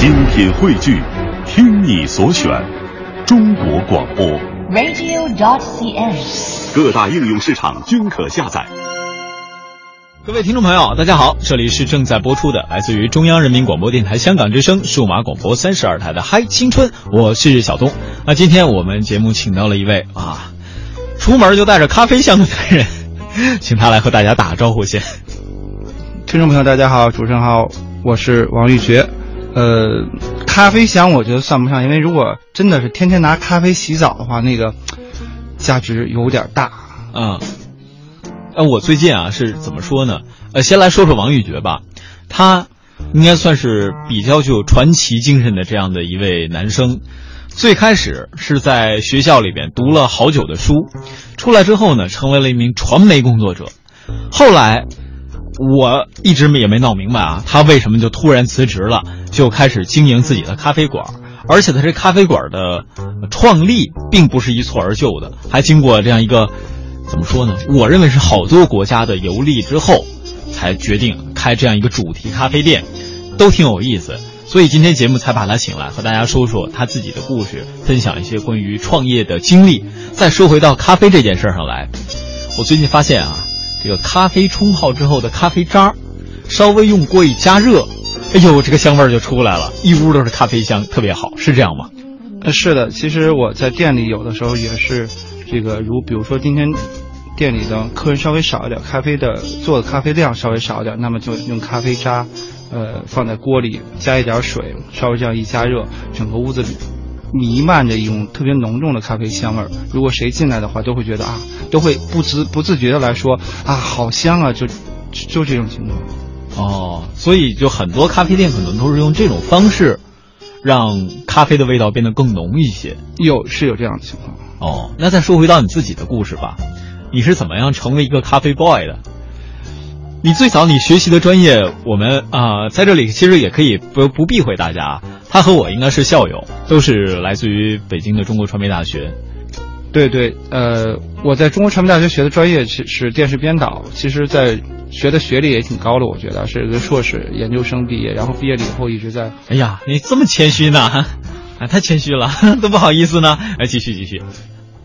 精品汇聚，听你所选，中国广播。radio.dot.cn，。各大应用市场均可下载。各位听众朋友，大家好，这里是正在播出的来自于中央人民广播电台香港之声数码广播三十二台的《嗨青春》，我是小东。那今天我们节目请到了一位啊，出门就带着咖啡香的男人，请他来和大家打个招呼先。听众朋友，大家好，主持人好，我是王玉珏。呃，咖啡香我觉得算不上，因为如果真的是天天拿咖啡洗澡的话，那个价值有点大。嗯，呃，我最近啊是怎么说呢？呃，先来说说王玉珏吧，他应该算是比较具有传奇精神的这样的一位男生。最开始是在学校里边读了好久的书，出来之后呢，成为了一名传媒工作者。后来，我一直也没闹明白啊，他为什么就突然辞职了，就开始经营自己的咖啡馆。而且他这咖啡馆的创立并不是一蹴而就的，还经过这样一个怎么说呢？我认为是好多国家的游历之后，才决定开这样一个主题咖啡店，都挺有意思。所以今天节目才把他请来，和大家说说他自己的故事，分享一些关于创业的经历。再说回到咖啡这件事上来，我最近发现啊，这个咖啡冲泡之后的咖啡渣，稍微用锅一加热，哎呦，这个香味儿就出来了，一屋都是咖啡香，特别好，是这样吗？呃，是的，其实我在店里有的时候也是这个，如比如说今天店里的客人稍微少一点，咖啡的做的咖啡量稍微少一点，那么就用咖啡渣，呃，放在锅里加一点水，稍微这样一加热，整个屋子里弥漫着一种特别浓重的咖啡香味儿。如果谁进来的话，都会觉得啊，都会不自不自觉的来说啊，好香啊，就就就这种情况。哦，所以就很多咖啡店可能都是用这种方式，让咖啡的味道变得更浓一些。有是有这样的情况。哦，那再说回到你自己的故事吧，你是怎么样成为一个咖啡 boy 的？你最早你学习的专业，我们啊、在这里其实也可以不不避讳大家，他和我应该是校友，都是来自于北京的中国传媒大学。对对，呃，我在中国传媒大学学的专业是是电视编导，其实，在学的学历也挺高的，我觉得是个硕士研究生毕业，然后毕业了以后一直在哎呀，你这么谦虚呢？啊，太谦虚了，都不好意思呢。哎，继续继续。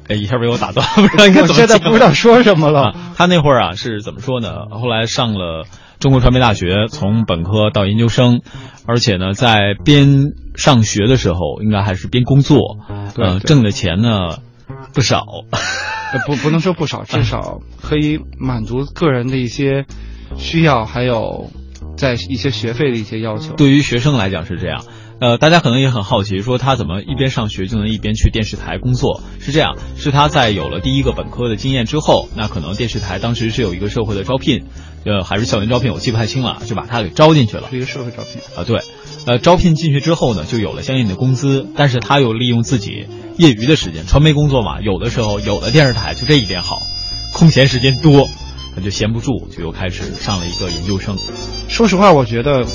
哎，一下被我打断，不知道应该怎么我现在不知道说什么了。啊，他那会儿啊是怎么说呢？后来上了中国传媒大学，从本科到研究生，而且呢，在边上学的时候，应该还是边工作，挣的钱呢不少。呃不不能说不少，至少可以满足个人的一些需要，还有在一些学费的一些要求。对于学生来讲是这样。呃，大家可能也很好奇，说他怎么一边上学就能一边去电视台工作？是这样，是他在有了第一个本科的经验之后，那可能电视台当时是有一个社会的招聘，呃，还是校园招聘，我记不太清了，就把他给招进去了。是一个社会招聘。啊，对，呃，招聘进去之后呢，就有了相应的工资，但是他又利用自己业余的时间，传媒工作嘛，有的时候有的电视台就这一点好，空闲时间多，他就闲不住，就又开始上了一个研究生。说实话，我觉得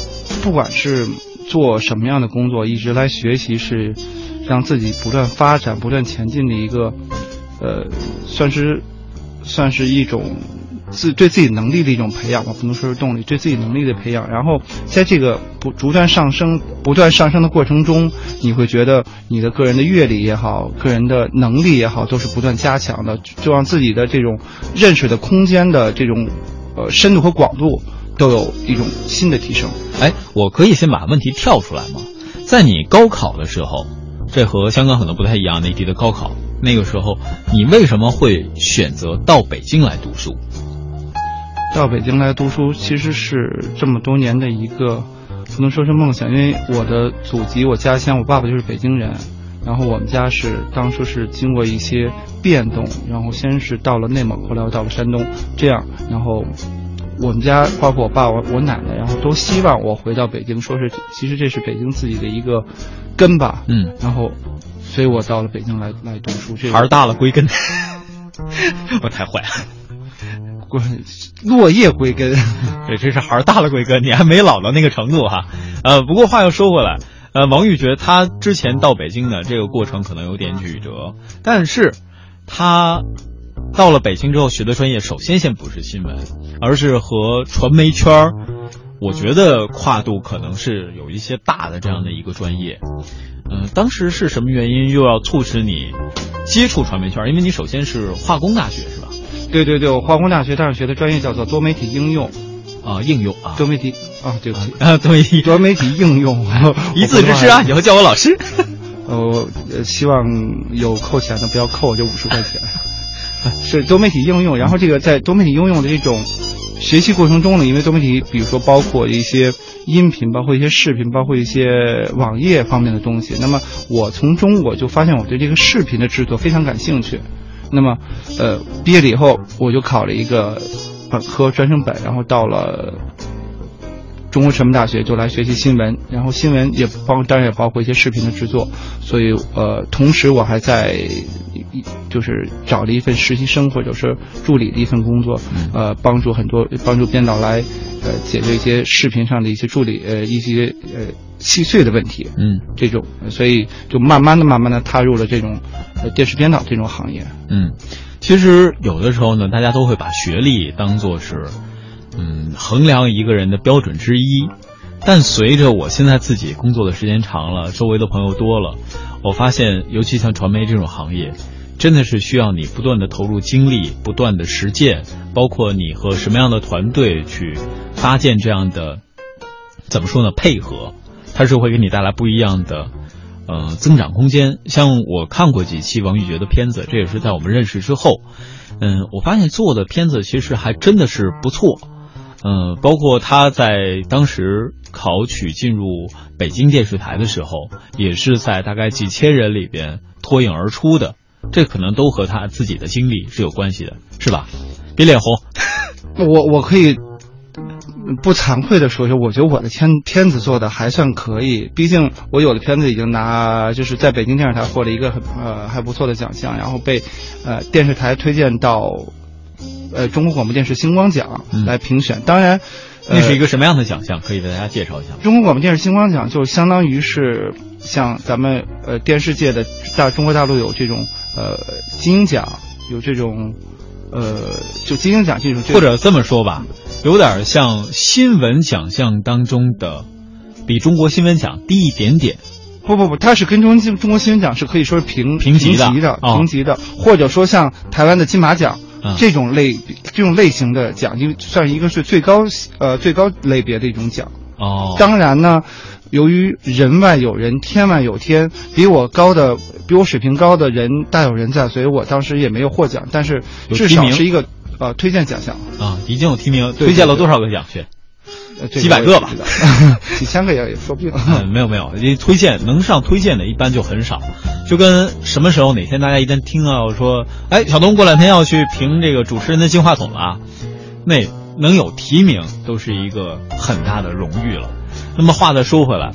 不管是做什么样的工作，一直来学习是让自己不断发展、不断前进的一个，呃，算是算是一种自对自己能力的一种培养吧，不能说是动力，对自己能力的培养。然后在这个不逐渐上升、不断上升的过程中，你会觉得你的个人的阅历也好，个人的能力也好，都是不断加强的，就让自己的这种认识的空间的这种呃深度和广度都有一种新的提升。哎，我可以先把问题跳出来吗？在你高考的时候，这和香港可能不太一样，内地的高考那个时候，你为什么会选择到北京来读书？到北京来读书，其实是这么多年的一个，不能说是梦想，因为我的祖籍，我家乡，我爸爸就是北京人，然后我们家是当初是经过一些变动，然后先是到了内蒙，后来又到了山东，这样，然后我们家包括我爸、我我奶奶，然后都希望我回到北京，说是其实这是北京自己的一个根吧，嗯，然后，所以我到了北京来来读书，这个孩儿大了归根。我太坏了，归落叶归根。对，这是孩儿大了归根，你还没老到那个程度哈。呃，不过话又说回来，呃，王玉觉他之前到北京的这个过程可能有点曲折，但是他到了北京之后学的专业，首先先不是新闻，而是和传媒圈儿我觉得跨度可能是有一些大的这样的一个专业。嗯，当时是什么原因又要促使你接触传媒圈？因为你首先是化工大学是吧？对对对，我化工大学但是学的专业叫做多媒体应用。啊，应用啊，多媒体啊，对不起 啊，多媒体多媒体应用，一字之差啊，以后叫我老师。呃，希望有扣钱的不要扣我这五十块钱。是多媒体应用，然后这个在多媒体应用的这种学习过程中呢，因为多媒体，比如说包括一些音频，包括一些视频，包括一些网页方面的东西。那么我从中我就发现我对这个视频的制作非常感兴趣。那么，呃，毕业了以后我就考了一个本科专升本，然后到了。中国传媒大学就来学习新闻，然后新闻也包，当然也包括一些视频的制作。所以，呃，同时我还在，就是找了一份实习生或者是助理的一份工作，呃，帮助很多帮助编导来，呃，解决一些视频上的一些助理呃一些呃细碎的问题。嗯，这种，所以就慢慢的、慢慢的踏入了这种呃电视编导这种行业。嗯，其实有的时候呢，大家都会把学历当做是。嗯，衡量一个人的标准之一，但随着我现在自己工作的时间长了，周围的朋友多了，我发现，尤其像传媒这种行业，真的是需要你不断的投入精力，不断的实践，包括你和什么样的团队去搭建这样的，怎么说呢？配合，它是会给你带来不一样的，呃，增长空间。像我看过几期王玉珏的片子，这也是在我们认识之后，嗯，我发现做的片子其实还真的是不错。嗯，包括他在当时考取进入北京电视台的时候，也是在大概几千人里边脱颖而出的，这可能都和他自己的经历是有关系的，是吧？别脸红。我我可以不惭愧的说一下，我觉得我的片片子做的还算可以，毕竟我有的片子已经拿就是在北京电视台获了一个很呃还不错的奖项，然后被呃电视台推荐到。呃，中国广播电视星光奖来评选，当然，那是一个什么样的奖项？可以为大家介绍一下。中国广播电视星光奖就相当于是像咱们呃电视界的大中国大陆有这种呃金鹰奖，有这种呃就金鹰奖这种，或者这么说吧，有点像新闻奖项当中的比中国新闻奖低一点点。不不不，它是跟中中国新闻奖是可以说是平平级的平级的，或者说像台湾的金马奖。这种类这种类型的奖，因为算一个是最高呃最高类别的一种奖。哦。当然呢，由于人外有人，天外有天，比我高的比我水平高的人大有人在，所以我当时也没有获奖，但是至少是一个呃推荐奖项。啊，已经有提名，推荐了多少个奖去？几百个吧，几千个也也说不定。没有没有，因为推荐能上推荐的一般就很少，就跟什么时候哪天大家一旦听到说，哎，小东过两天要去评这个主持人的金话筒了啊，那能有提名都是一个很大的荣誉了。那么话再说回来，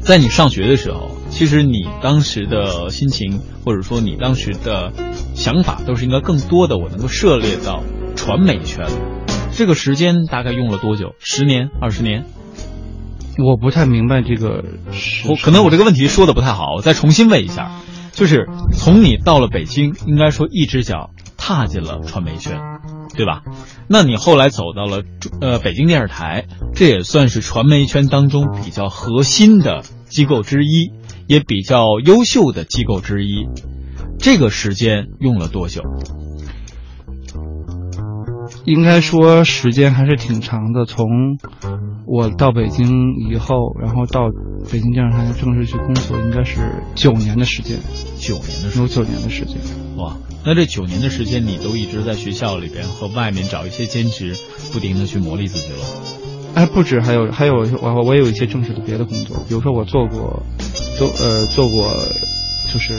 在你上学的时候，其实你当时的心情或者说你当时的想法，都是应该更多的我能够涉猎到传媒圈。这个时间大概用了多久？十年、二十年？我不太明白这个。我可能我这个问题说的不太好，我再重新问一下。就是从你到了北京，应该说一只脚踏进了传媒圈，对吧？那你后来走到了呃北京电视台，这也算是传媒圈当中比较核心的机构之一，也比较优秀的机构之一。这个时间用了多久？应该说时间还是挺长的，从我到北京以后，然后到北京电视台正式去工作，应该是九年的时间。九年的时有九年的时间。哇，那这九年的时间，你都一直在学校里边和外面找一些兼职，不停的去磨砺自己了。哎，不止，还有还有我我也有一些正式的别的工作，比如说我做过，做呃做过，就是。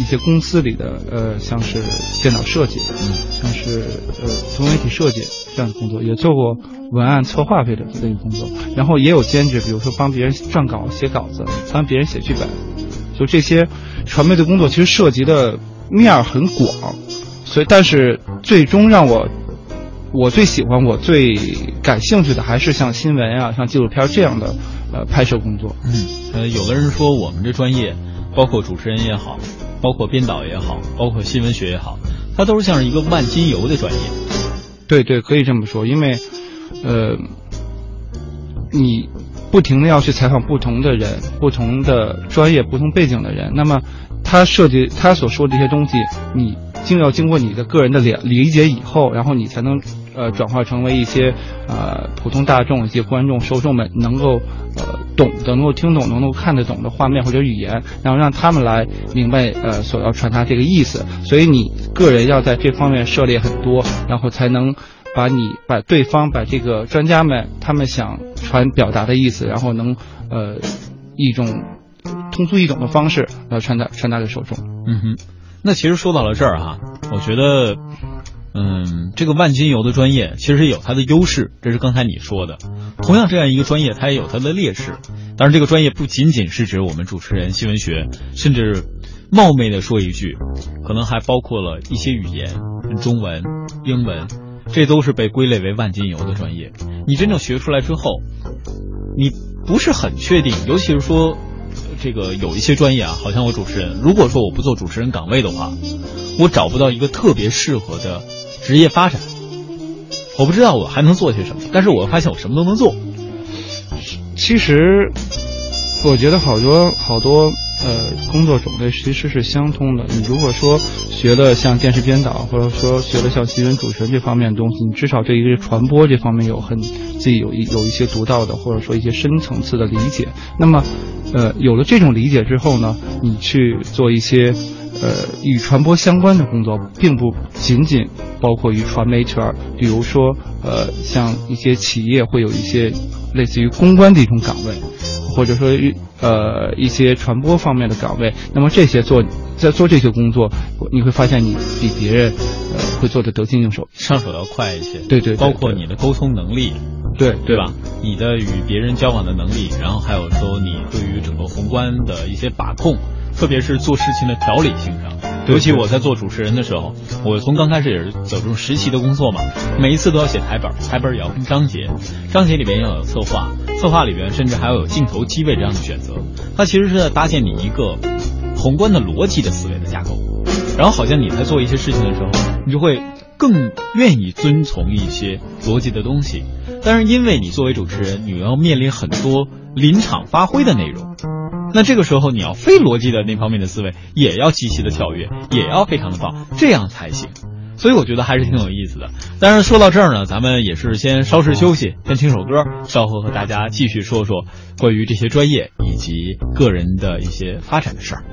一些公司里的呃，像是电脑设计，嗯，像是呃多媒体设计这样的工作，也做过文案策划类的这个工作，然后也有兼职，比如说帮别人撰稿、写稿子，帮别人写剧本，就这些传媒的工作，其实涉及的面儿很广，所以但是最终让我我最喜欢、我最感兴趣的，还是像新闻啊、像纪录片这样的呃拍摄工作。嗯，呃，有的人说我们这专业，包括主持人也好。包括编导也好，包括新闻学也好，它都是像是一个万金油的专业。对对，可以这么说。因为，呃，你不停的要去采访不同的人、不同的专业、不同背景的人，那么他涉及他所说的这些东西，你经要经过你的个人的理理解以后，然后你才能呃转化成为一些呃普通大众、一些观众、受众们能够呃懂、能够听懂、能够看得懂的画面或者语言，然后让他们来明白呃所要传达这个意思。所以你个人要在这方面涉猎很多，然后才能。把你把对方把这个专家们他们想传表达的意思，然后能呃一种通俗易懂的方式来传达传达给受众。嗯哼，那其实说到了这儿哈，我觉得嗯这个万金油的专业其实有它的优势，这是刚才你说的。同样这样一个专业，它也有它的劣势。当然这个专业不仅仅是指我们主持人新闻学，甚至冒昧的说一句，可能还包括了一些语言，中文、英文。这都是被归类为万金油的专业。你真正学出来之后，你不是很确定，尤其是说，这个有一些专业啊，好像我主持人，如果说我不做主持人岗位的话，我找不到一个特别适合的职业发展。我不知道我还能做些什么，但是我发现我什么都能做。其实，我觉得好多好多。呃，工作种类其实是相通的。你如果说学了像电视编导，或者说学了像新闻主持人这方面的东西，你至少对一个传播这方面有很自己有一有一些独到的，或者说一些深层次的理解。那么，呃，有了这种理解之后呢，你去做一些呃与传播相关的工作，并不仅仅包括于传媒圈，比如说呃，像一些企业会有一些类似于公关的一种岗位。或者说，呃，一些传播方面的岗位，那么这些做在做这些工作，你会发现你比别人，呃，会做的得心应手，上手要快一些。对对，包括你的沟通能力，对对吧？你的与别人交往的能力，然后还有说你对于整个宏观的一些把控，特别是做事情的条理性上。尤其我在做主持人的时候，我从刚开始也是走这种实习的工作嘛，每一次都要写台本，台本也要分章节，章节里边要有策划，策划里边甚至还要有镜头机位这样的选择。它其实是在搭建你一个宏观的逻辑的思维的架构，然后好像你在做一些事情的时候，你就会更愿意遵从一些逻辑的东西。但是因为你作为主持人，你要面临很多临场发挥的内容。那这个时候，你要非逻辑的那方面的思维也要极其的跳跃，也要非常的棒，这样才行。所以我觉得还是挺有意思的。但是说到这儿呢，咱们也是先稍事休息，先听首歌，稍后和大家继续说说关于这些专业以及个人的一些发展的事儿。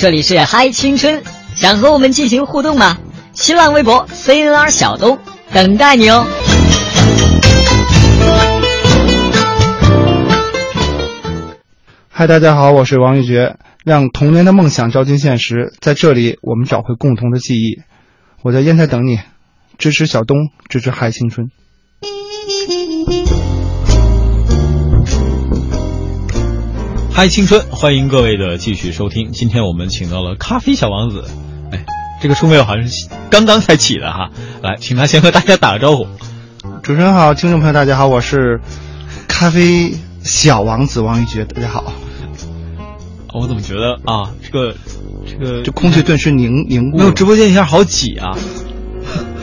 这里是嗨青春，想和我们进行互动吗？新浪微博 CNR 小东等待你哦。嗨，大家好，我是王玉珏。让童年的梦想照进现实，在这里我们找回共同的记忆。我在烟台等你，支持小东，支持嗨青春。嗨青春，欢迎各位的继续收听。今天我们请到了咖啡小王子，哎，这个称谓好像是刚刚才起的哈。来，请他先和大家打个招呼。主持人好，听众朋友大家好，我是咖啡小王子王玉珏，大家好。我怎么觉得啊，这个这个这空气顿时凝凝固。没有直播间一下好挤啊，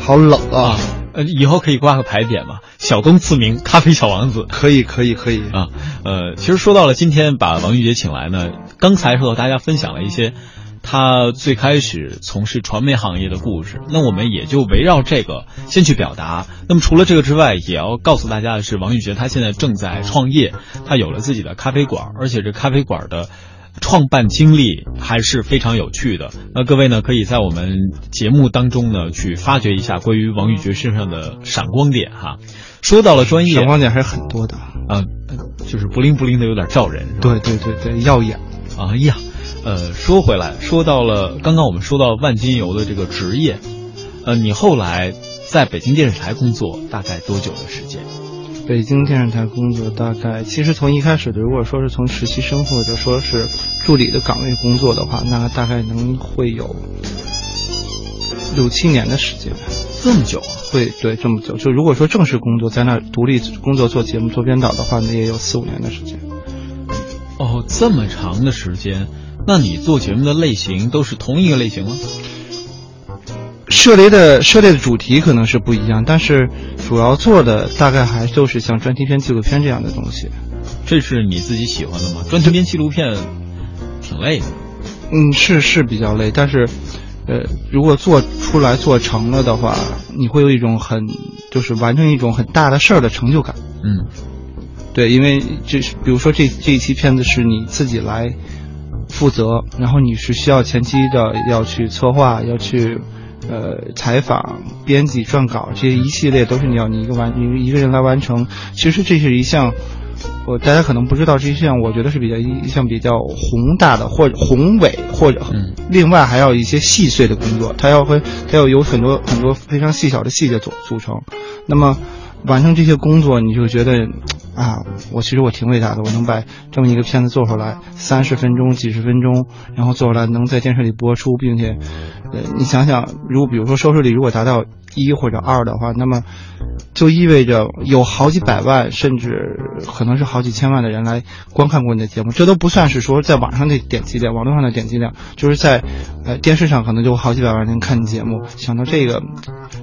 好冷啊。呃，以后可以挂个牌匾嘛？小东赐名咖啡小王子，可以，可以，可以啊。呃，其实说到了今天把王玉杰请来呢，刚才和大家分享了一些他最开始从事传媒行业的故事，那我们也就围绕这个先去表达。那么除了这个之外，也要告诉大家的是，王玉杰他现在正在创业，他有了自己的咖啡馆，而且这咖啡馆的。创办经历还是非常有趣的。那各位呢，可以在我们节目当中呢，去发掘一下关于王玉珏身上的闪光点哈。说到了专业，闪光点还是很多的啊，就是不灵不灵的，有点照人。对对对对，耀眼。哎呀，呃，说回来，说到了刚刚我们说到万金油的这个职业，呃，你后来在北京电视台工作大概多久的时间？北京电视台工作大概，其实从一开始的，如果说是从实习生或者说是助理的岗位工作的话，那大概能会有六七年的时间。这么久啊？会，对，这么久。就如果说正式工作在那独立工作做节目做编导的话，那也有四五年的时间。哦，这么长的时间，那你做节目的类型都是同一个类型吗？涉猎的涉猎的主题可能是不一样，但是主要做的大概还就是像专题片、纪录片这样的东西。这是你自己喜欢的吗？专题片、纪录片挺累的。嗯，是是比较累，但是，呃，如果做出来做成了的话，你会有一种很就是完成一种很大的事儿的成就感。嗯，对，因为这是比如说这这一期片子是你自己来负责，然后你是需要前期的要去策划，要去。呃，采访、编辑、撰稿这些一系列都是你要你一个完你一个人来完成。其实这是一项，我大家可能不知道，这一项我觉得是比较一项比较宏大的或者宏伟或者另外还要一些细碎的工作，它要会它要有很多很多非常细小的细节组组成。那么完成这些工作，你就觉得。啊，我其实我挺伟大的，我能把这么一个片子做出来，三十分钟、几十分钟，然后做出来能在电视里播出，并且，呃，你想想，如果比如说收视率如果达到一或者二的话，那么。就意味着有好几百万，甚至可能是好几千万的人来观看过你的节目，这都不算是说在网上的点击量，网络上的点击量，就是在，呃，电视上可能就好几百万人看你节目。想到这个，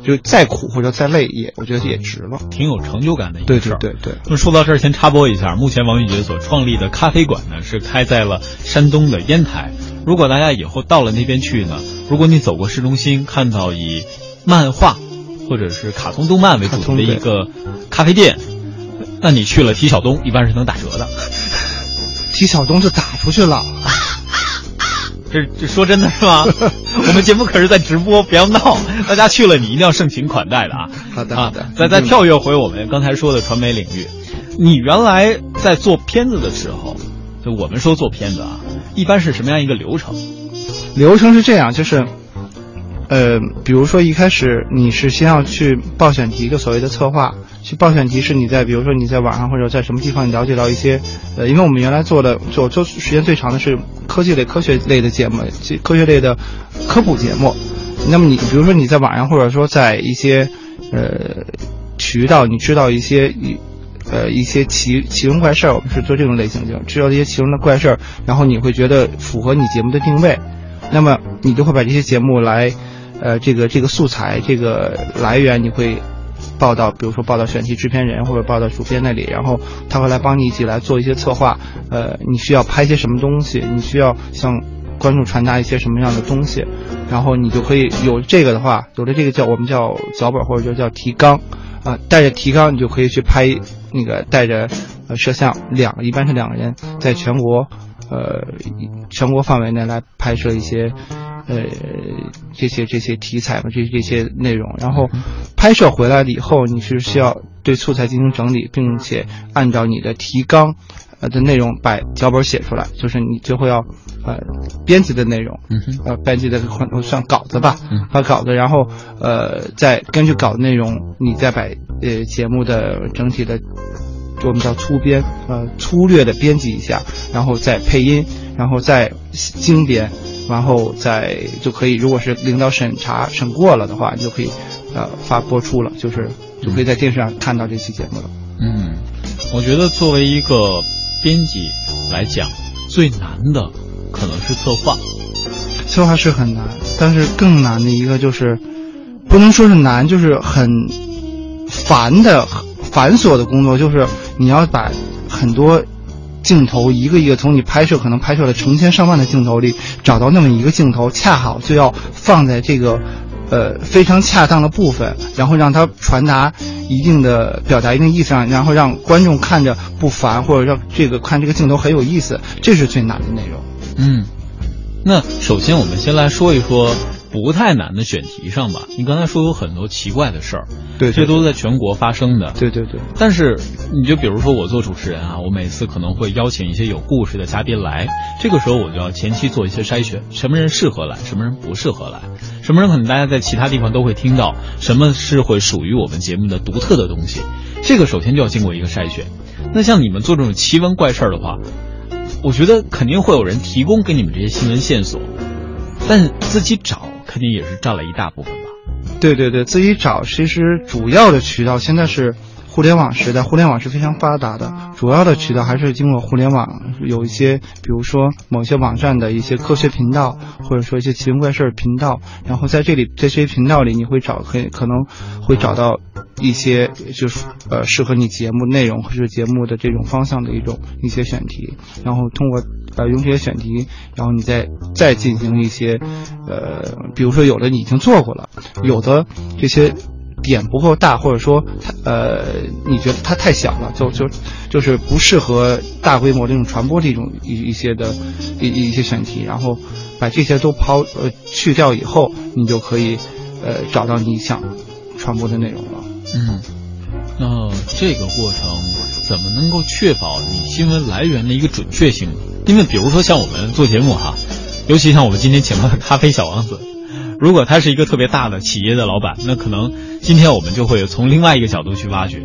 就再苦或者再累也，我觉得也值了，挺有成就感的一个事儿。对对对对。那么说到这儿，先插播一下，目前王玉杰所创立的咖啡馆呢，是开在了山东的烟台。如果大家以后到了那边去呢，如果你走过市中心，看到以漫画。或者是卡通动漫为主的一个咖啡店，那你去了提小东，一般是能打折的。提小东就打出去了，这这说真的是吗？我们节目可是在直播，不要闹！大家去了，你一定要盛情款待的啊！好的好的。再再跳跃回我们刚才说的传媒领域，你原来在做片子的时候，就我们说做片子啊，一般是什么样一个流程？流程是这样，就是。呃，比如说一开始你是先要去报选题，就所谓的策划。去报选题是你在，比如说你在网上或者在什么地方，了解到一些，呃，因为我们原来做的做做时间最长的是科技类、科学类的节目，科学类的科普节目。那么你比如说你在网上或者说在一些呃渠道，你知道一些呃一些奇奇闻怪事儿，我们是做这种类型的，知道一些奇闻的怪事儿，然后你会觉得符合你节目的定位，那么你就会把这些节目来。呃，这个这个素材这个来源你会报到，比如说报到选题制片人或者报到主编那里，然后他会来帮你一起来做一些策划。呃，你需要拍些什么东西？你需要向观众传达一些什么样的东西？然后你就可以有这个的话，有了这个叫我们叫脚本或者说叫提纲啊，带着提纲你就可以去拍那个带着摄像两一般是两个人在全国呃全国范围内来拍摄一些呃这些这些题材吧，这这些内容。然后拍摄回来了以后，你是需要对素材进行整理，并且按照你的提纲呃的内容把脚本写出来，就是你最后要呃编辑的内容，呃编辑的算稿子吧嗯，把稿子，然后呃再根据稿子内容，你再把呃节目的整体的我们叫粗编，呃粗略的编辑一下，然后再配音，然后再精编，然后再就可以，如果是领导审查审过了的话，你就可以呃发播出了，就是就可以在电视上看到这期节目了。嗯，我觉得作为一个编辑来讲，最难的可能是策划。策划是很难，但是更难的一个就是，不能说是难，就是很烦的、繁琐的工作，就是你要把很多镜头一个一个从你拍摄可能拍摄了成千上万的镜头里找到那么一个镜头，恰好就要放在这个呃非常恰当的部分，然后让它传达一定的表达一定意思上，然后让观众看着不烦，或者让这个看这个镜头很有意思，这是最难的内容。嗯，那首先我们先来说一说不太难的选题上吧。你刚才说有很多奇怪的事儿，对这都在全国发生的。对对对。但是，你就比如说我做主持人啊，我每次可能会邀请一些有故事的嘉宾来，这个时候我就要前期做一些筛选，什么人适合来，什么人不适合来，什么人可能大家在其他地方都会听到，什么是会属于我们节目的独特的东西，这个首先就要经过一个筛选。那像你们做这种奇闻怪事儿的话，我觉得肯定会有人提供给你们这些新闻线索，但自己找肯定也是占了一大部分吧。对对对，自己找其实主要的渠道现在是互联网时代，互联网是非常发达的，主要的渠道还是经过互联网，有一些比如说某些网站的一些科学频道，或者说一些奇闻怪事儿频道，然后在这里在这些频道里，你会找很可能会找到一些就是呃适合你节目内容或者节目的这种方向的一种一些选题，然后通过呃用这些选题，然后你再再进行一些呃，比如说有的你已经做过了，有的这些点不够大，或者说呃你觉得它太小了，就就就是不适合大规模这种传播这种一一些的一一些选题，然后把这些都抛呃去掉以后，你就可以呃找到你想传播的内容了。嗯，那这个过程怎么能够确保你新闻来源的一个准确性呢？因为比如说像我们做节目哈，尤其像我们今天请到的咖啡小王子，如果他是一个特别大的企业的老板，那可能今天我们就会从另外一个角度去挖掘，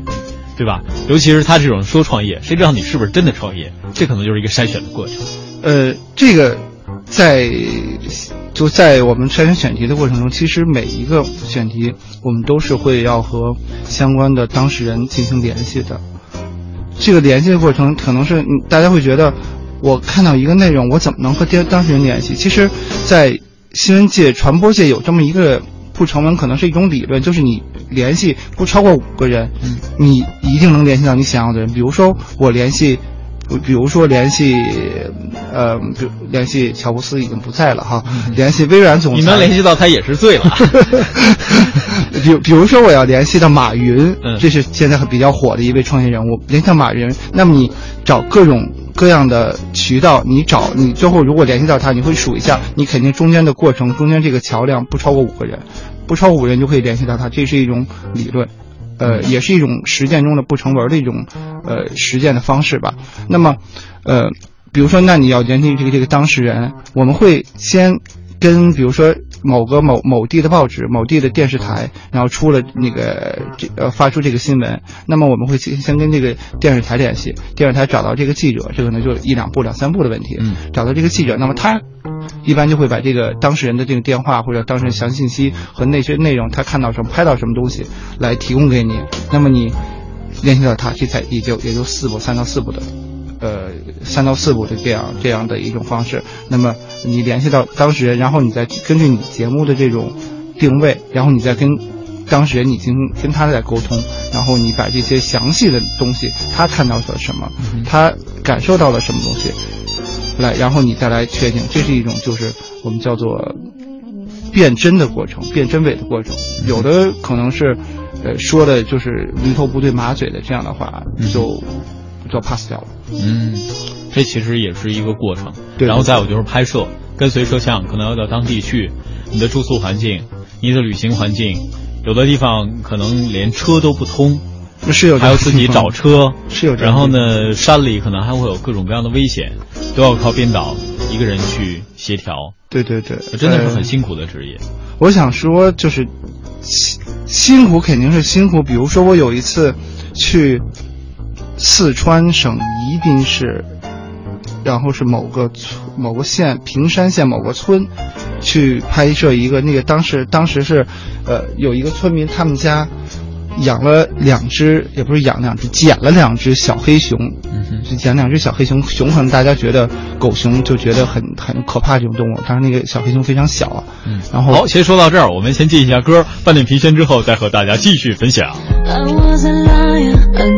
对吧？尤其是他这种说创业，谁知道你是不是真的创业？这可能就是一个筛选的过程。呃，这个在就在我们筛选选题的过程中，其实每一个选题我们都是会要和相关的当事人进行联系的。这个联系的过程可能是嗯大家会觉得，我看到一个内容，我怎么能和当当事人联系？其实，在新闻界、传播界有这么一个不成文，可能是一种理论，就是你联系不超过五个人，嗯你一定能联系到你想要的人。比如说，我联系。比如说联系，呃，比如联系乔布斯已经不在了哈，联系微软总裁，你能联系到他也是醉了。比比如说我要联系到马云，嗯这是现在很比较火的一位创业人物，联系到马云，那么你找各种各样的渠道，你找你最后如果联系到他，你会数一下，你肯定中间的过程，中间这个桥梁不超过五个人，不超过五个人就可以联系到他，这是一种理论。呃，也是一种实践中的不成文的一种，呃，实践的方式吧。那么，呃，比如说，那你要联系这个这个当事人，我们会先跟比如说某个某某地的报纸、某地的电视台，然后出了那个这呃发出这个新闻，那么我们会先先跟这个电视台联系，电视台找到这个记者，这可能就一两步、两三步的问题，嗯。找到这个记者，那么他一般就会把这个当事人的这个电话或者当事人详细信息和那些内容，他看到什么、拍到什么东西来提供给你。那么你联系到他，这才也就也就四步，三到四步的，呃，三到四步的这样这样的一种方式。那么你联系到当事人，然后你再根据你节目的这种定位，然后你再跟当事人你进行跟他在沟通，然后你把这些详细的东西，他看到了什么，他感受到了什么东西。来，然后你再来确定，这是一种就是我们叫做辨真的过程，辨真伪的过程。有的可能是，呃，说的就是驴头不对马嘴的这样的话，就就 pass 掉了。嗯，这其实也是一个过程。对然后再有就是拍摄，跟随摄像，可能要到当地去，你的住宿环境，你的旅行环境，有的地方可能连车都不通，是有还要自己找车，是有这然后呢，山里可能还会有各种各样的危险，都要靠编导一个人去协调，对对对，真的是呃很辛苦的职业。我想说，就是辛辛苦肯定是辛苦。比如说，我有一次去四川省宜宾市，然后是某个村、某个县平山县某个村，去拍摄一个那个当时当时是，呃，有一个村民他们家养了两只，也不是养两只，捡了两只小黑熊。就捡两只小黑熊，熊可能大家觉得狗熊就觉得很很可怕这种动物，但是那个小黑熊非常小啊。嗯，然后好，先说到这儿，我们先进一下歌，半点皮宣之后再和大家继续分享。I was a liar, I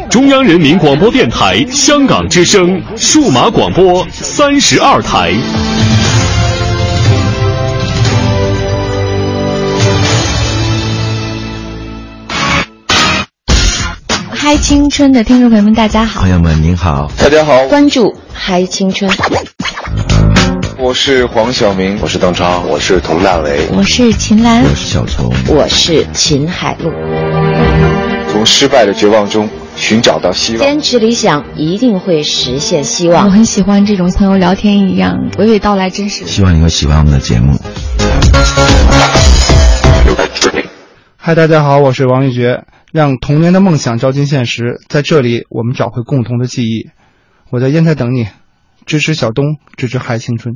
中央人民广播电台香港之声数码广播三十二台。嗨青春的听众朋友们，大家好朋，友们您好，大家好，关注嗨青春，我是黄晓明，我是邓超，我是佟大为。我是秦岚我，是小虫。我是秦海璐。从失败的绝望中寻找到希望。坚持理想，一定会实现希望。我很喜欢这种朋友聊天一样娓娓道来真实。希望你会喜欢我们的节目。嗨，大家好，我是王玉珏。让童年的梦想照进现实，在这里我们找回共同的记忆。我在烟台等你，支持小东，支持嗨青春。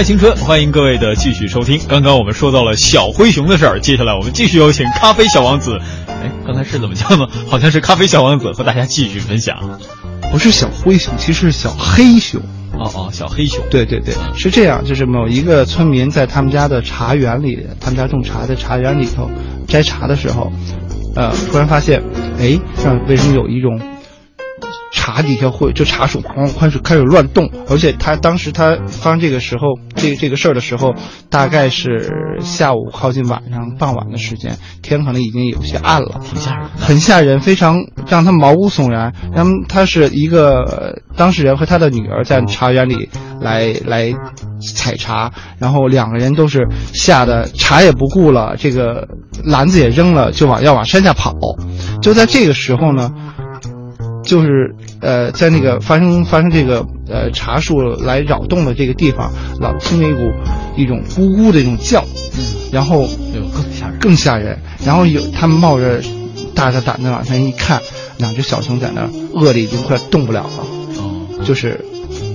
嗨青春，欢迎各位的继续收听。刚刚我们说到了小灰熊的事儿，接下来我们继续有请咖啡小王子。哎，刚才是怎么叫呢？好像是咖啡小王子和大家继续分享。不是小灰熊，其实是小黑熊。哦哦，小黑熊。对对对，是这样，就是某一个村民在他们家的茶园里，他们家种茶的茶园里头摘茶的时候，呃，突然发现，哎，上为什么有一种。茶底下会就茶树哐开始开始乱动，而且他当时他发生这个时候这这个事儿的时候，大概是下午靠近晚上傍晚的时间，天可能已经有些暗了，挺吓人，很吓人，非常让他毛骨悚然。然后他是一个当事人和他的女儿在茶园里来来采茶，然后两个人都是吓得茶也不顾了，这个篮子也扔了，就往要往山下跑。就在这个时候呢。就是呃，在那个发生发生这个呃茶树来扰动的这个地方，老听见一股一种咕咕的一种叫，嗯，然后更吓人，更吓人。然后有他们冒着大着胆子往上一看，两只小熊在那饿的已经快动不了了，哦，就是，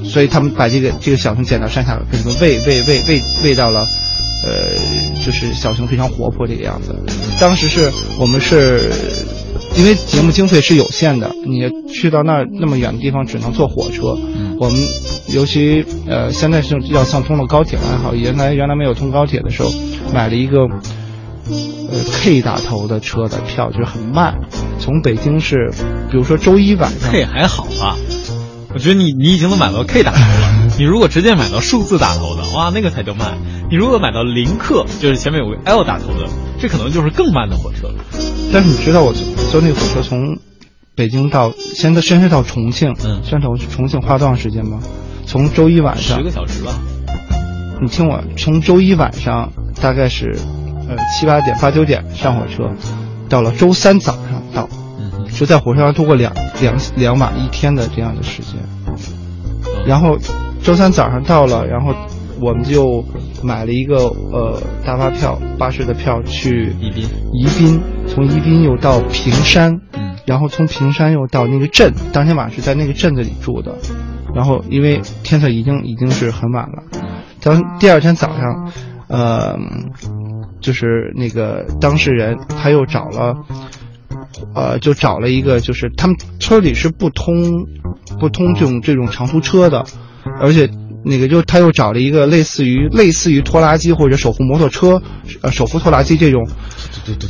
所以他们把这个这个小熊捡到山下，给他们喂喂喂喂喂到了，呃，就是小熊非常活泼这个样子。当时是我们是。因为节目经费是有限的，你去到那儿那么远的地方只能坐火车。我们尤其呃现在是要上通了高铁还好，原来原来没有通高铁的时候，买了一个呃 K 打头的车的票，就是很慢。从北京是，比如说周一晚上，K 还好吧？我觉得你你已经能买到 K 打头了。你如果直接买到数字打头的，哇，那个才叫慢。你如果买到零克，就是前面有个 L 打头的，这可能就是更慢的火车了。但是你知道我坐那火车从北京到现在甚至到重庆，嗯，先从重庆花多长时间吗？从周一晚上十个小时吧。你听我从周一晚上大概是呃七八点八九点上火车，到了周三早上到，嗯，就在火车上度过两两两晚一天的这样的时间。然后周三早上到了，然后我们就买了一个呃大巴票巴士的票去宜宾，宜宾。从宜宾又到平山，嗯，然后从平山又到那个镇，当天晚上是在那个镇子里住的，然后因为天色已经已经是很晚了，当第二天早上，呃，就是那个当事人他又找了，呃，就找了一个，就是他们村里是不通不通这种这种长途车的，而且那个就他又找了一个类似于类似于拖拉机或者手扶摩托车，呃，手扶拖拉机这种。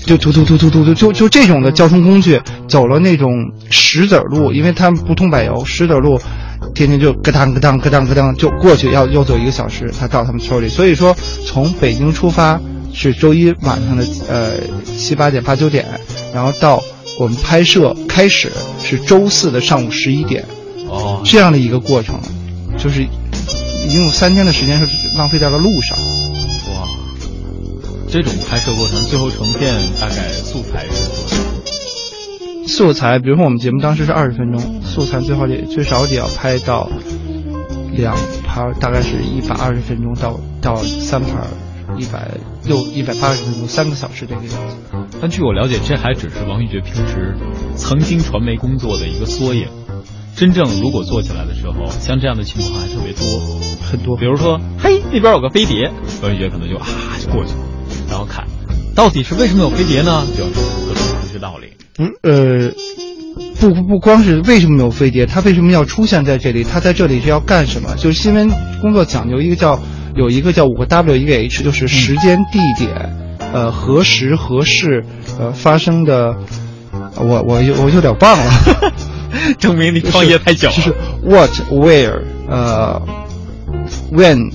就突突突突突突就就这种的交通工具，走了那种石子路，因为他们不通柏油，石子路，天天就咯当咯当咯当咯当就过去，要要走一个小时才到他们村里。所以说，从北京出发是周一晚上的呃七八点八九点，然后到我们拍摄开始是周四的上午十一点，哦，这样的一个过程，就是已经有三天的时间是浪费在了路上。哇这种拍摄过程最后成片大概素材是多少？素材，比如说我们节目当时是二十分钟，素材最好得最少得要拍到两盘，大概是一百二十分钟到到三盘，一百六一百八十分钟，三个小时这个样子。但据我了解，这还只是王玉珏平时曾经传媒工作的一个缩影。真正如果做起来的时候，像这样的情况还特别多，很多。比如说，嘿，那边有个飞碟，王玉珏可能就啊就过去了。然后看，到底是为什么有飞碟呢？就各种科学道理。嗯呃，不不不光是为什么有飞碟，它为什么要出现在这里？它在这里是要干什么？就是新闻工作讲究一个叫有一个叫五个 W 一个 H，就是时间、地点，呃，何时何事，呃，发生的，我我我有点忘了，证明你创业太久了。就是 What Where 呃 When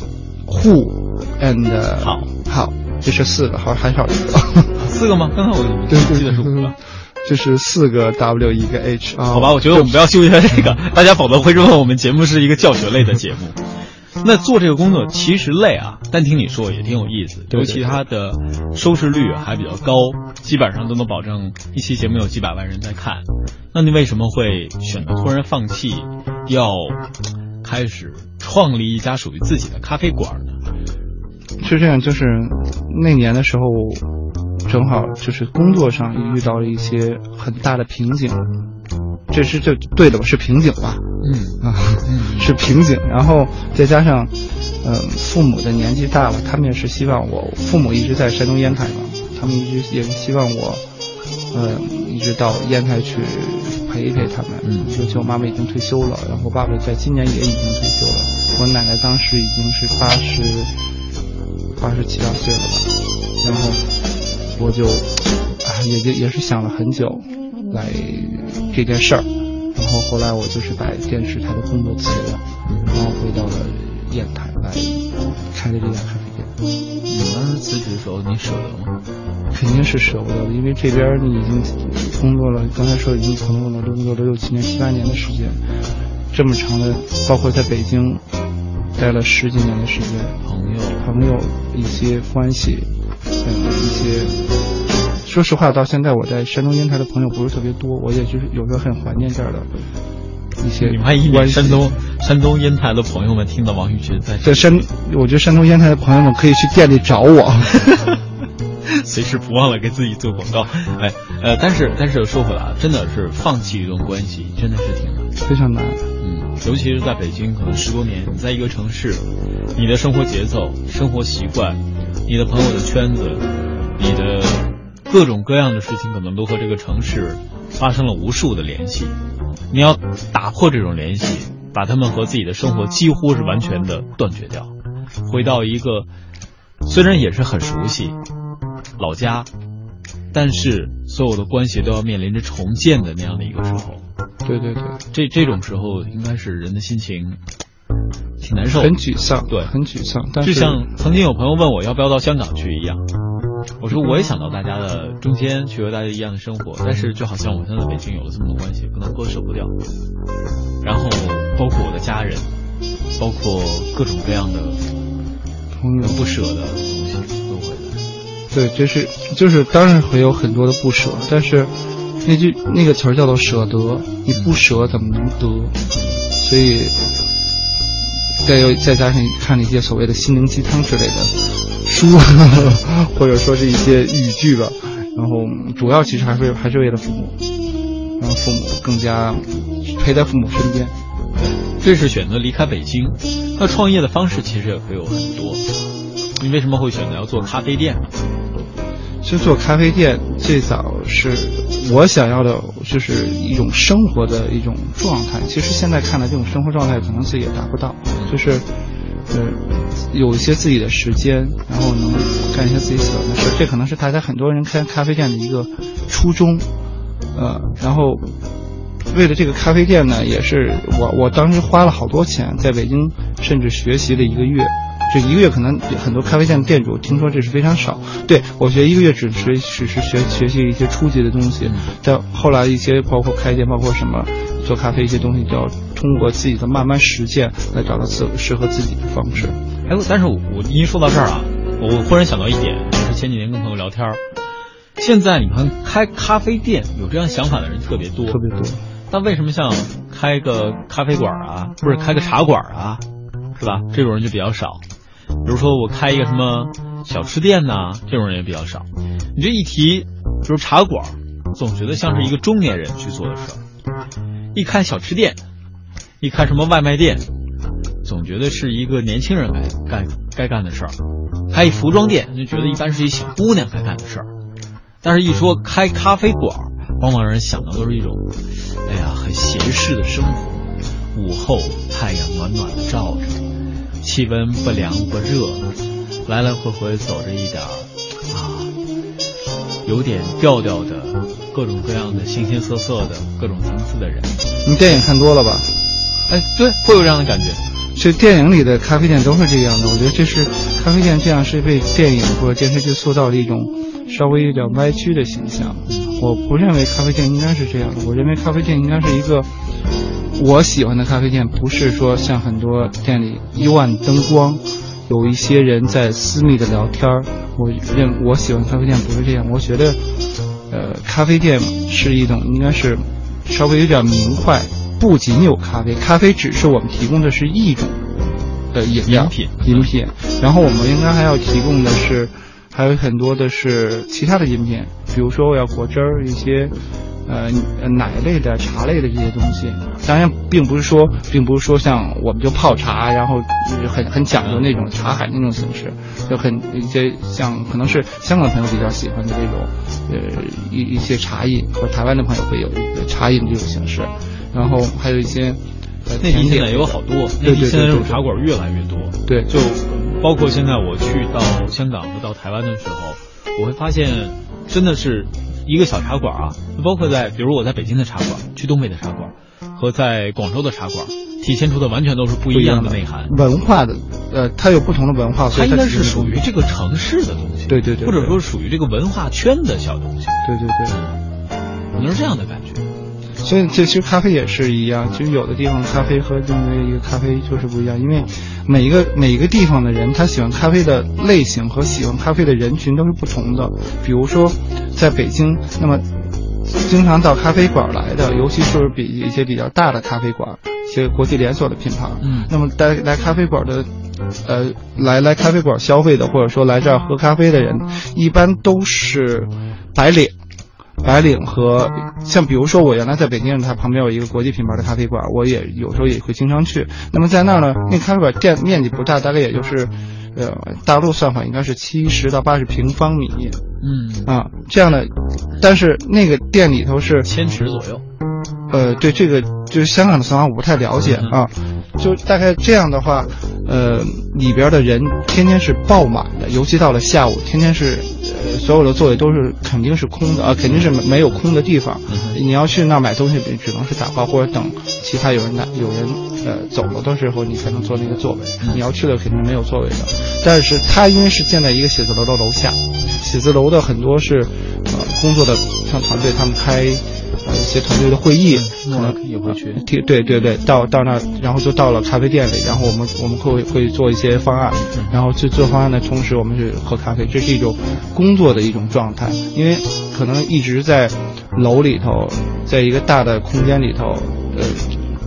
Who and 好好。这是四个，好还少一个，四个吗？刚才我记得是五个，就是四个 W 一个 H 啊。好吧，我觉得我们不要纠结这个，大家否则会认为我们节目是一个教学类的节目。那做这个工作其实累啊，但听你说也挺有意思，尤其它的收视率还比较高，基本上都能保证一期节目有几百万人在看。那你为什么会选择突然放弃，要开始创立一家属于自己的咖啡馆呢？是这样，就是那年的时候，正好就是工作上遇到了一些很大的瓶颈，这是这对的吧？是瓶颈吧？嗯啊，是瓶颈。然后再加上，嗯、父母的年纪大了，他们也是希望我，父母一直在山东烟台嘛，他们一直也是希望我，嗯、一直到烟台去陪一陪他们。嗯尤其我妈妈已经退休了，然后我爸爸在今年也已经退休了，我奶奶当时已经是八十。八十七八岁了吧，然后我就啊也就也是想了很久来这件事儿，然后后来我就是把电视台的工作辞了，然后回到了烟台来开了这家咖啡店。你当时辞职的时候，你舍得吗？肯定是舍不得的，因为这边你已经工作了，刚才说已经可能我工作了六七年、七八年的时间，这么长的，包括在北京待了十几年的时间，朋友，朋友一些关系，嗯，一些，说实话，到现在我在山东烟台的朋友不是特别多，我也就是有时候很怀念这儿的一些你们还一关系。年山东山东烟台的朋友们听到王玉群在在山，我觉得山东烟台的朋友们可以去店里找我。随时不忘了给自己做广告。哎，呃，但是但是说回来啊，真的是放弃一段关系，真的是挺难。非常难。嗯，尤其是在北京，可能十多年，你在一个城市，你的生活节奏、生活习惯、你的朋友的圈子、你的各种各样的事情，可能都和这个城市发生了无数的联系。你要打破这种联系，把他们和自己的生活几乎是完全的断绝掉，回到一个虽然也是很熟悉老家，但是所有的关系都要面临着重建的那样的一个时候。对对对，这这种时候应该是人的心情挺难受的，很沮丧，对很沮丧。但就像曾经有朋友问我要不要到香港去一样，我说我也想到大家的中间去和大家一样的生活，但是就好像我现在在北京有了这么多关系，不能割舍不掉。然后包括我的家人，包括各种各样的朋友不舍的东西都会来。对，就是就是，当然会有很多的不舍，但是那句那个词儿叫做舍得，你不舍怎么能得？所以，再有再加上看了一些所谓的心灵鸡汤之类的书，或者说是一些语句吧，然后主要其实还是还是为了父母，让父母更加陪在父母身边。这是选择离开北京，那创业的方式其实也会有很多。你为什么会选择要做咖啡店呢？其实做咖啡店最早是我想要的，就是一种生活的一种状态。其实现在看来，这种生活状态可能自己也达不到，就是，呃，有一些自己的时间，然后能干一些自己喜欢的事。这可能是大家很多人开咖啡店的一个初衷，呃，然后为了这个咖啡店呢，也是我我当时花了好多钱，在北京甚至学习了一个月。这一个月可能很多咖啡店店主听说这是非常少，对我学一个月只是只是学学习一些初级的东西，但后来一些包括开店，包括什么做咖啡一些东西，就要通过自己的慢慢实践来找到自适合自己的方式。哎，但是我我一说到这儿啊，我忽然想到一点，就是前几年跟朋友聊天儿，现在你看开咖啡店有这样想法的人特别多，特别多。但为什么像开个咖啡馆啊，或者开个茶馆啊，是吧？这种人就比较少。比如说我开一个什么小吃店呐、这种人也比较少。你这一提，比如茶馆，总觉得像是一个中年人去做的事儿；一开小吃店，一开什么外卖店，总觉得是一个年轻人该该该干的事儿；开一服装店，就觉得一般是一小姑娘该干的事儿。但是，一说开咖啡馆，往往让人想到都是一种，哎呀，很闲适的生活。午后太阳暖暖的照着，气温不凉不热，来来回回走着一点儿啊，有点调调的，各种各样的形形色色的各种层次的人。你电影看多了吧？哎，对，会有这样的感觉。这电影里的咖啡店都是这样的，我觉得这是咖啡店这样是被电影或者电视剧塑造的一种稍微有点歪曲的形象。我不认为咖啡店应该是这样的，我认为咖啡店应该是一个我喜欢的咖啡店不是说像很多店里幽暗灯光，有一些人在私密的聊天儿。我认我喜欢咖啡店不是这样，我觉得，呃，咖啡店是一种应该是稍微有点明快，不仅有咖啡，咖啡只是我们提供的是一种的饮料饮品饮品，然后我们应该还要提供的是还有很多的是其他的饮品，比如说我要果汁儿一些。呃，奶类的、茶类的这些东西，当然并不是说，并不是说像我们就泡茶，然后很很讲究那种茶海那种形式，就很一些像可能是香港朋友比较喜欢的这种，呃一一些茶饮，和台湾的朋友会有一个茶饮这种形式，然后还有一些呃内地现在也有好多，内地现在这种茶馆越来越多。对，就包括现在我去到香港和到台湾的时候，我会发现真的是一个小茶馆啊，包括在比如我在北京的茶馆，去东北的茶馆，和在广州的茶馆，体现出的完全都是不一样的内涵。文化的，呃，它有不同的文化，所以它应该是属于这个城市的东西，对对对或者说属于这个文化圈的小东西，对对对。可能是这样的感觉。所以这其实咖啡也是一样，其实有的地方咖啡和另外一个咖啡就是不一样，因为每一个每一个地方的人，他喜欢咖啡的类型和喜欢咖啡的人群都是不同的。比如说，在北京，那么经常到咖啡馆来的，尤其是比一些比较大的咖啡馆，一些国际连锁的品牌，嗯那么来来咖啡馆的。呃，来来咖啡馆消费的，或者说来这儿喝咖啡的人，一般都是白领，白领和像比如说我原来在北京，它旁边有一个国际品牌的咖啡馆，我也有时候也会经常去。那么在那儿呢，那咖啡馆店面积不大，大概也就是，呃，大陆算法应该是七十到八十平方米嗯，啊这样的，但是那个店里头是千尺左右。呃，对这个就是香港的算法我不太了解啊，就大概这样的话，呃，里边的人天天是爆满的，尤其到了下午，天天是呃所有的座位都是肯定是空的啊，肯定是没没有空的地方。你要去那儿买东西，只能是打包或者等其他有人来有人呃走了的时候，你才能坐那个座位。你要去了肯定没有座位的，但是它因为是建在一个写字楼的楼下，写字楼的很多是呃工作的像团队他们开。呃，一些团队的会议，可能也会去对对对对，到到那儿，然后就到了咖啡店里，然后我们我们会会做一些方案，然后去做方案的同时，我们去喝咖啡，这是一种工作的一种状态，因为可能一直在楼里头，在一个大的空间里头，呃，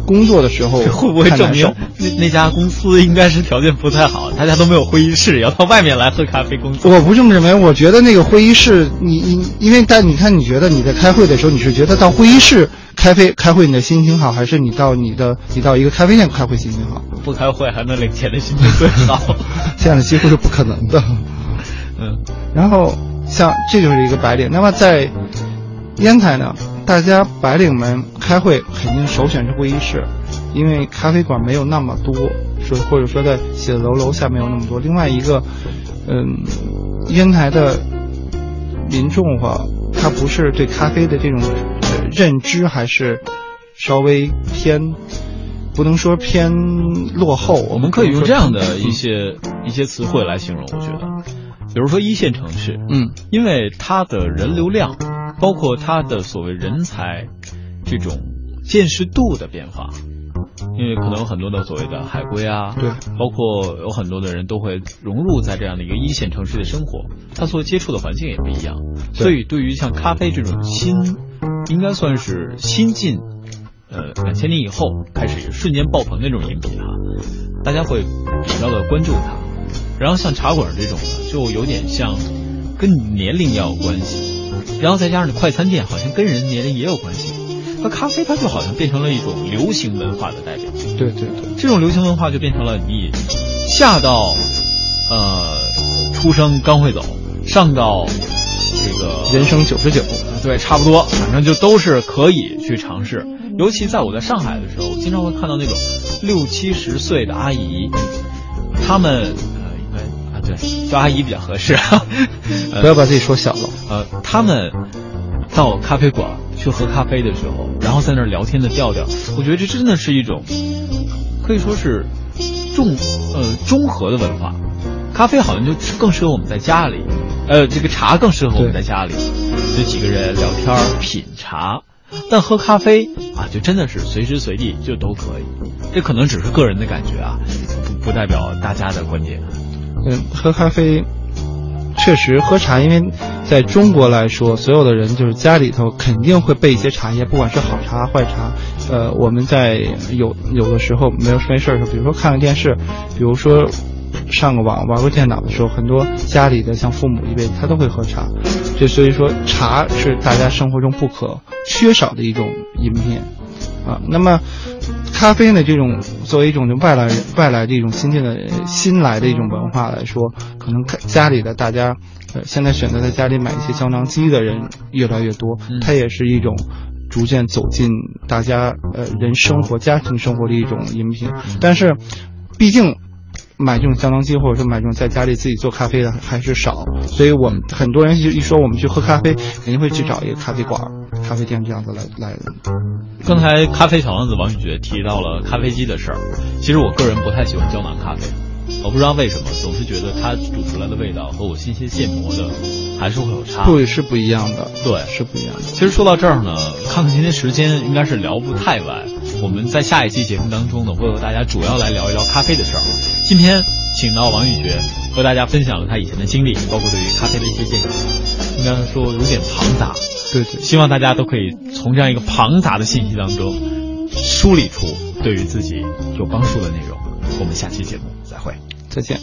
工作的时候这 会不会证明那那家公司应该是条件不太好，大家都没有会议室，要到外面来喝咖啡工作？我不这么认为，我觉得那个会议室，你你，因为但你看，你觉得你在开会的时候，你是觉得到会议室开会开会你的心情好，还是你到你的你到一个咖啡店开会心情好？不开会还能领钱的心情最好。这样的几乎是不可能的。嗯，然后像这就是一个白领，那么在烟台呢，大家白领们开会肯定首选是会议室，因为咖啡馆没有那么多，说或者说在写字楼楼下没有那么多。另外一个，嗯，烟台的民众哈，他不是对咖啡的这种呃认知还是稍微偏。不能说偏落后，我们可以用这样的一嗯些一些词汇来形容，我觉得，比如说一线城市，嗯，因为它的人流量，包括它的所谓人才这种见识度的变化，因为可能有很多的所谓的海归啊，对，包括有很多的人都会融入在这样的一个一线城市的生活，他所接触的环境也不一样，所以对于像咖啡这种新，应该算是新进。呃，两千年以后开始瞬间爆棚的这种饮品哈，大家会比较的关注它。然后像茶馆这种呢，就有点像跟你年龄也有关系，然后再加上快餐店好像跟人年龄也有关系。那咖啡它就好像变成了一种流行文化的代表。对对对，这种流行文化就变成了你下到呃出生刚会走，上到这个人生九十九，对，差不多，反正就都是可以去尝试。尤其在我在上海的时候，经常会看到那种六七十岁的阿姨，她们对，叫阿姨比较合适，呃、不要把自己说小了。呃，他们到咖啡馆去喝咖啡的时候，然后在那儿聊天的调调，我觉得这真的是一种可以说是重呃中和的文化。咖啡好像就更适合我们在家里，呃，这个茶更适合我们在家里，就几个人聊天品茶。但喝咖啡啊，就真的是随时随地就都可以。这可能只是个人的感觉啊，不不代表大家的观点。嗯，喝咖啡确实喝茶，因为在中国来说，所有的人就是家里头肯定会备一些茶叶，不管是好茶坏茶。呃，我们在有有的时候没有没事的时候，比如说看看电视，比如说上个网玩个电脑的时候，很多家里的像父母一辈子他都会喝茶。就所以说，茶是大家生活中不可缺少的一种饮品啊。那么。咖啡呢，这种作为一种外来外来的一种新进的新来的一种文化来说，可能家里的大家，呃，现在选择在家里买一些胶囊机的人越来越多，它也是一种逐渐走进大家呃人生活家庭生活的一种饮品。但是，毕竟买这种胶囊机或者说买这种在家里自己做咖啡的还是少，所以我们很多人一说我们去喝咖啡，肯定会去找一个咖啡馆、咖啡店这样子来来。刚才咖啡小王子王宇觉提到了咖啡机的事儿，其实我个人不太喜欢胶囊咖啡，我不知道为什么，总是觉得它煮出来的味道和我新鲜现磨的还是会有差，对，是不一样的，对，是不一样的。其实说到这儿呢，看看今天时间应该是聊不太完，我们在下一期节目当中呢，会和大家主要来聊一聊咖啡的事儿。今天请到王宇觉和大家分享了他以前的经历，包括对于咖啡的一些见解，应该说有点庞杂。对对，希望大家都可以从这样一个庞杂的信息当中梳理出对于自己有帮助的内容。我们下期节目再会，再见。